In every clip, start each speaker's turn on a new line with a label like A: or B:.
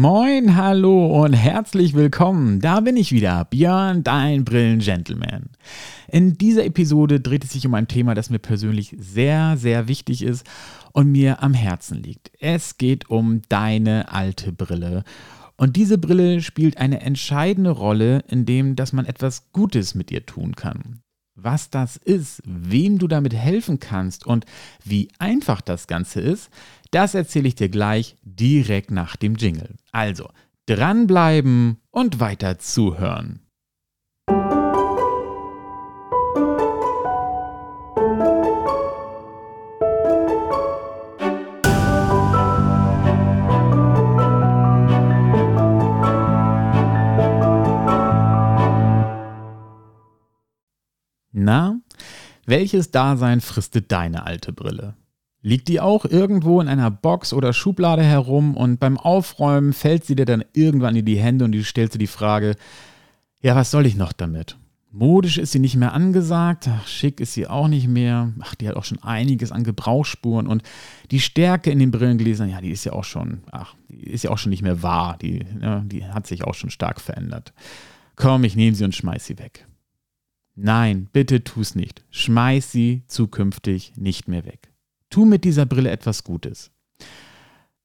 A: Moin, hallo und herzlich willkommen. Da bin ich wieder, Björn, dein Brillen-Gentleman. In dieser Episode dreht es sich um ein Thema, das mir persönlich sehr, sehr wichtig ist und mir am Herzen liegt. Es geht um deine alte Brille. Und diese Brille spielt eine entscheidende Rolle, in dem, dass man etwas Gutes mit ihr tun kann. Was das ist, wem du damit helfen kannst und wie einfach das Ganze ist, das erzähle ich dir gleich direkt nach dem Jingle. Also, dranbleiben und weiter zuhören. Na, welches Dasein fristet deine alte Brille? Liegt die auch irgendwo in einer Box oder Schublade herum und beim Aufräumen fällt sie dir dann irgendwann in die Hände und du stellst dir die Frage, ja, was soll ich noch damit? Modisch ist sie nicht mehr angesagt, ach, schick ist sie auch nicht mehr. Ach, die hat auch schon einiges an Gebrauchsspuren und die Stärke in den Brillengläsern, ja, die ist ja auch schon, ach, die ist ja auch schon nicht mehr wahr. Die, ja, die hat sich auch schon stark verändert. Komm, ich nehme sie und schmeiß sie weg. Nein, bitte tu's nicht. Schmeiß sie zukünftig nicht mehr weg. Tu mit dieser Brille etwas Gutes.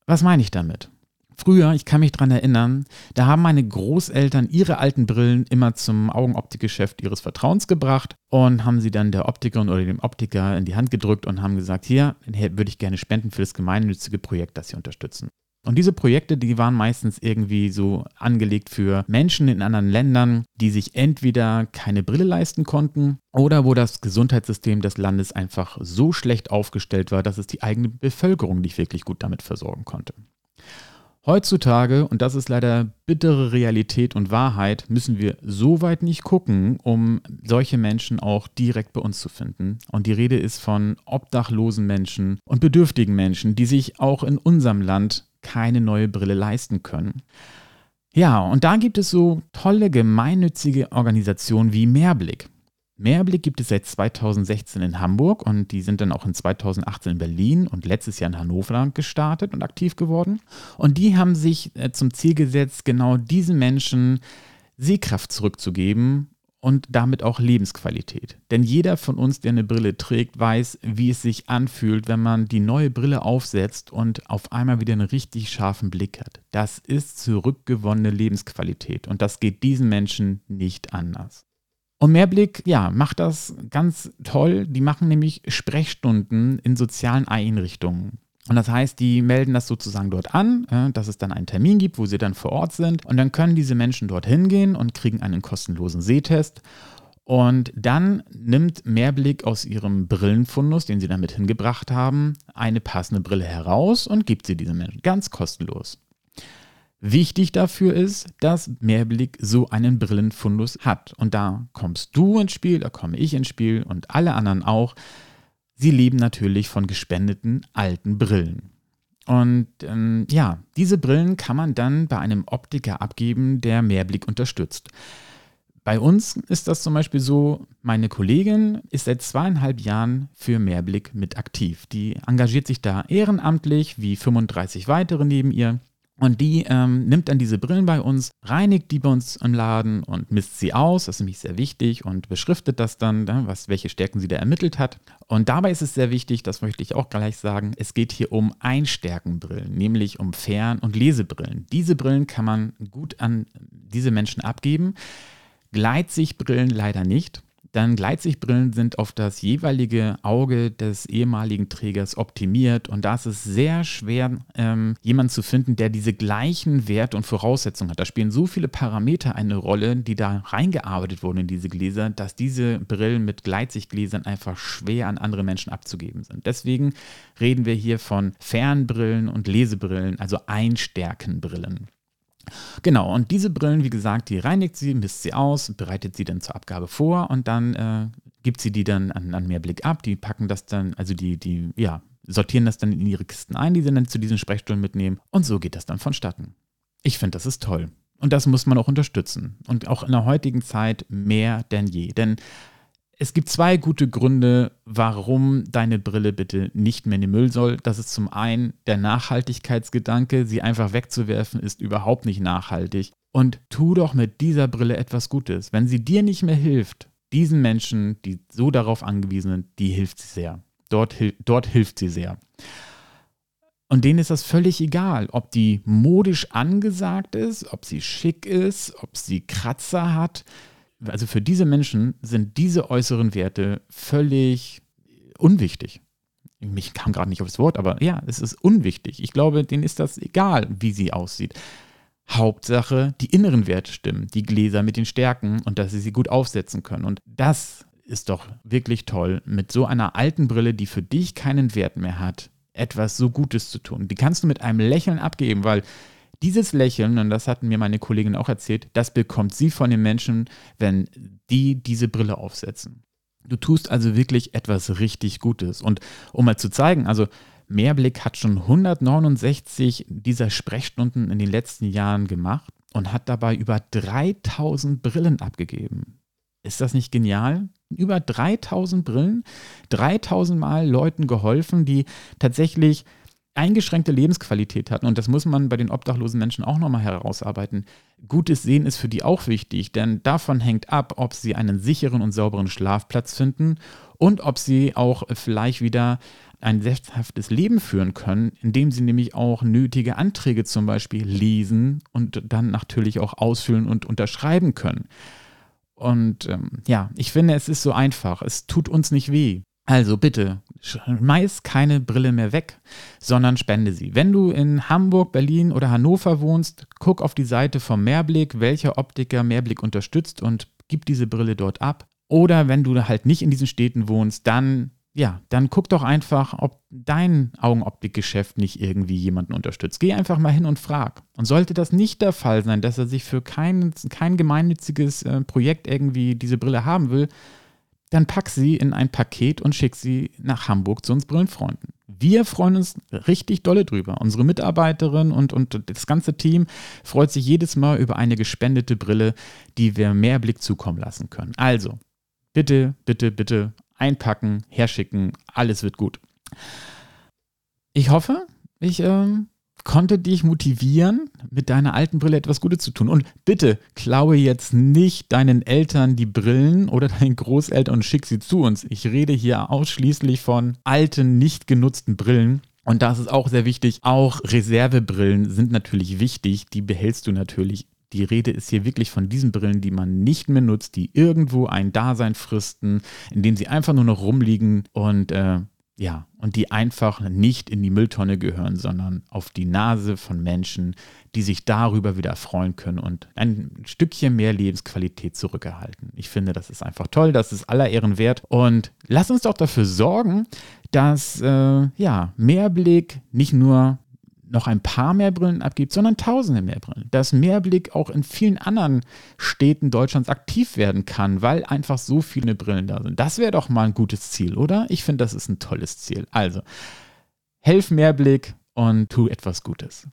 A: Was meine ich damit? Früher, ich kann mich daran erinnern, da haben meine Großeltern ihre alten Brillen immer zum Augenoptikgeschäft ihres Vertrauens gebracht und haben sie dann der Optikerin oder dem Optiker in die Hand gedrückt und haben gesagt, hier würde ich gerne spenden für das gemeinnützige Projekt, das sie unterstützen. Und diese Projekte, die waren meistens irgendwie so angelegt für Menschen in anderen Ländern, die sich entweder keine Brille leisten konnten oder wo das Gesundheitssystem des Landes einfach so schlecht aufgestellt war, dass es die eigene Bevölkerung nicht wirklich gut damit versorgen konnte. Heutzutage, und das ist leider bittere Realität und Wahrheit, müssen wir so weit nicht gucken, um solche Menschen auch direkt bei uns zu finden. Und die Rede ist von obdachlosen Menschen und bedürftigen Menschen, die sich auch in unserem Land keine neue Brille leisten können. Ja, und da gibt es so tolle gemeinnützige Organisationen wie Mehrblick. Mehrblick gibt es seit 2016 in Hamburg und die sind dann auch in 2018 in Berlin und letztes Jahr in Hannover gestartet und aktiv geworden. Und die haben sich äh, zum Ziel gesetzt, genau diesen Menschen Sehkraft zurückzugeben und damit auch Lebensqualität. Denn jeder von uns, der eine Brille trägt, weiß, wie es sich anfühlt, wenn man die neue Brille aufsetzt und auf einmal wieder einen richtig scharfen Blick hat. Das ist zurückgewonnene Lebensqualität und das geht diesen Menschen nicht anders. Und Mehrblick, ja, macht das ganz toll. Die machen nämlich Sprechstunden in sozialen Einrichtungen. Und das heißt, die melden das sozusagen dort an, dass es dann einen Termin gibt, wo sie dann vor Ort sind. Und dann können diese Menschen dort hingehen und kriegen einen kostenlosen Sehtest. Und dann nimmt Mehrblick aus ihrem Brillenfundus, den sie damit hingebracht haben, eine passende Brille heraus und gibt sie diesen Menschen ganz kostenlos. Wichtig dafür ist, dass Mehrblick so einen Brillenfundus hat. Und da kommst du ins Spiel, da komme ich ins Spiel und alle anderen auch Sie leben natürlich von gespendeten alten Brillen. Und ähm, ja, diese Brillen kann man dann bei einem Optiker abgeben, der Mehrblick unterstützt. Bei uns ist das zum Beispiel so, meine Kollegin ist seit zweieinhalb Jahren für Mehrblick mit aktiv. Die engagiert sich da ehrenamtlich, wie 35 weitere neben ihr. Und die ähm, nimmt dann diese Brillen bei uns, reinigt die bei uns im Laden und misst sie aus. Das ist nämlich sehr wichtig und beschriftet das dann, ne, was, welche Stärken sie da ermittelt hat. Und dabei ist es sehr wichtig, das möchte ich auch gleich sagen, es geht hier um Einstärkenbrillen, nämlich um Fern- und Lesebrillen. Diese Brillen kann man gut an diese Menschen abgeben. Gleitsichtbrillen leider nicht. Dann Gleitsichtbrillen sind auf das jeweilige Auge des ehemaligen Trägers optimiert und da ist es sehr schwer, ähm, jemanden zu finden, der diese gleichen Werte und Voraussetzungen hat. Da spielen so viele Parameter eine Rolle, die da reingearbeitet wurden in diese Gläser, dass diese Brillen mit Gleitsichtgläsern einfach schwer an andere Menschen abzugeben sind. Deswegen reden wir hier von Fernbrillen und Lesebrillen, also Einstärkenbrillen. Genau, und diese Brillen, wie gesagt, die reinigt sie, misst sie aus, bereitet sie dann zur Abgabe vor und dann äh, gibt sie die dann an, an Mehrblick ab. Die packen das dann, also die, die, ja, sortieren das dann in ihre Kisten ein, die sie dann zu diesen Sprechstunden mitnehmen. Und so geht das dann vonstatten. Ich finde, das ist toll. Und das muss man auch unterstützen. Und auch in der heutigen Zeit mehr denn je. Denn Es gibt zwei gute Gründe, warum deine Brille bitte nicht mehr in den Müll soll. Das ist zum einen der Nachhaltigkeitsgedanke. Sie einfach wegzuwerfen ist überhaupt nicht nachhaltig. Und tu doch mit dieser Brille etwas Gutes. Wenn sie dir nicht mehr hilft, diesen Menschen, die so darauf angewiesen sind, die hilft sie sehr. Dort, dort hilft sie sehr. Und denen ist das völlig egal, ob die modisch angesagt ist, ob sie schick ist, ob sie Kratzer hat also für diese Menschen sind diese äußeren Werte völlig unwichtig. Mich kam gerade nicht aufs Wort, aber ja, es ist unwichtig. Ich glaube, denen ist das egal, wie sie aussieht. Hauptsache, die inneren Werte stimmen, die Gläser mit den Stärken und dass sie sie gut aufsetzen können. Und das ist doch wirklich toll, mit so einer alten Brille, die für dich keinen Wert mehr hat, etwas so Gutes zu tun. Die kannst du mit einem Lächeln abgeben, weil dieses Lächeln, und das hatten mir meine Kollegin auch erzählt, das bekommt sie von den Menschen, wenn die diese Brille aufsetzen. Du tust also wirklich etwas richtig Gutes. Und um mal zu zeigen, also Mehrblick hat schon 169 dieser Sprechstunden in den letzten Jahren gemacht und hat dabei über 3000 Brillen abgegeben. Ist das nicht genial? Über 3000 Brillen, 3000 Mal Leuten geholfen, die tatsächlich eingeschränkte Lebensqualität hatten, und das muss man bei den obdachlosen Menschen auch nochmal herausarbeiten, gutes Sehen ist für die auch wichtig, denn davon hängt ab, ob sie einen sicheren und sauberen Schlafplatz finden und ob sie auch vielleicht wieder ein selbsthaftes Leben führen können, indem sie nämlich auch nötige Anträge zum Beispiel lesen und dann natürlich auch ausfüllen und unterschreiben können. Und ähm, ja, ich finde, es ist so einfach. Es tut uns nicht weh. Also bitte, schmeiß keine Brille mehr weg, sondern spende sie. Wenn du in Hamburg, Berlin oder Hannover wohnst, guck auf die Seite vom Mehrblick, welcher Optiker Mehrblick unterstützt und gib diese Brille dort ab. Oder wenn du halt nicht in diesen Städten wohnst, dann ja, dann guck doch einfach, ob dein Augenoptikgeschäft nicht irgendwie jemanden unterstützt. Geh einfach mal hin und frag. Und sollte das nicht der Fall sein, dass er sich für kein, kein gemeinnütziges äh, Projekt irgendwie diese Brille haben will, dann pack sie in ein Paket und schick sie nach Hamburg zu uns Brillenfreunden. Wir freuen uns richtig dolle drüber. Unsere Mitarbeiterin und, und das ganze Team freut sich jedes Mal über eine gespendete Brille, die wir mehr Blick zukommen lassen können. Also, bitte, bitte, bitte einpacken, herschicken, alles wird gut. Ich hoffe, ich ähm, konnte dich motivieren, mit deiner alten Brille etwas Gutes zu tun. Und bitte klaue jetzt nicht deinen Eltern die Brillen oder deinen Großeltern und schick sie zu uns. Ich rede hier ausschließlich von alten, nicht genutzten Brillen. Und das ist auch sehr wichtig. Auch Reservebrillen sind natürlich wichtig. Die behältst du natürlich. Die Rede ist hier wirklich von diesen Brillen, die man nicht mehr nutzt, die irgendwo ein Dasein fristen, indem sie einfach nur noch rumliegen und äh, ja, und die einfach nicht in die Mülltonne gehören, sondern auf die Nase von Menschen, die sich darüber wieder freuen können und ein Stückchen mehr Lebensqualität zurückerhalten. Ich finde, das ist einfach toll, das ist aller Ehren wert. Und lass uns doch dafür sorgen, dass äh, ja, Mehrblick nicht nur noch ein paar mehr Brillen abgibt, sondern tausende mehr Brillen. Dass Mehrblick auch in vielen anderen Städten Deutschlands aktiv werden kann, weil einfach so viele Brillen da sind. Das wäre doch mal ein gutes Ziel, oder? Ich finde, das ist ein tolles Ziel. Also, helf Mehrblick und tu etwas Gutes.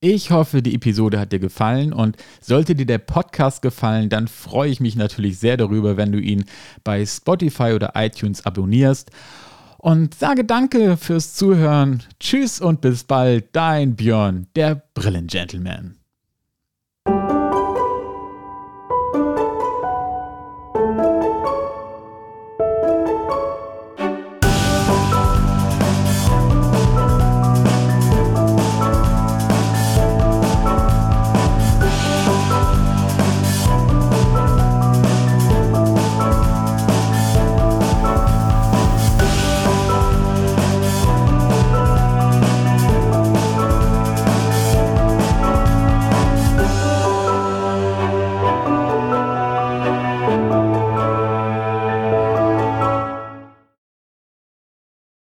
A: Ich hoffe, die Episode hat dir gefallen und sollte dir der Podcast gefallen, dann freue ich mich natürlich sehr darüber, wenn du ihn bei Spotify oder iTunes abonnierst und sage danke fürs Zuhören. Tschüss und bis bald, dein Björn, der Brillengentleman.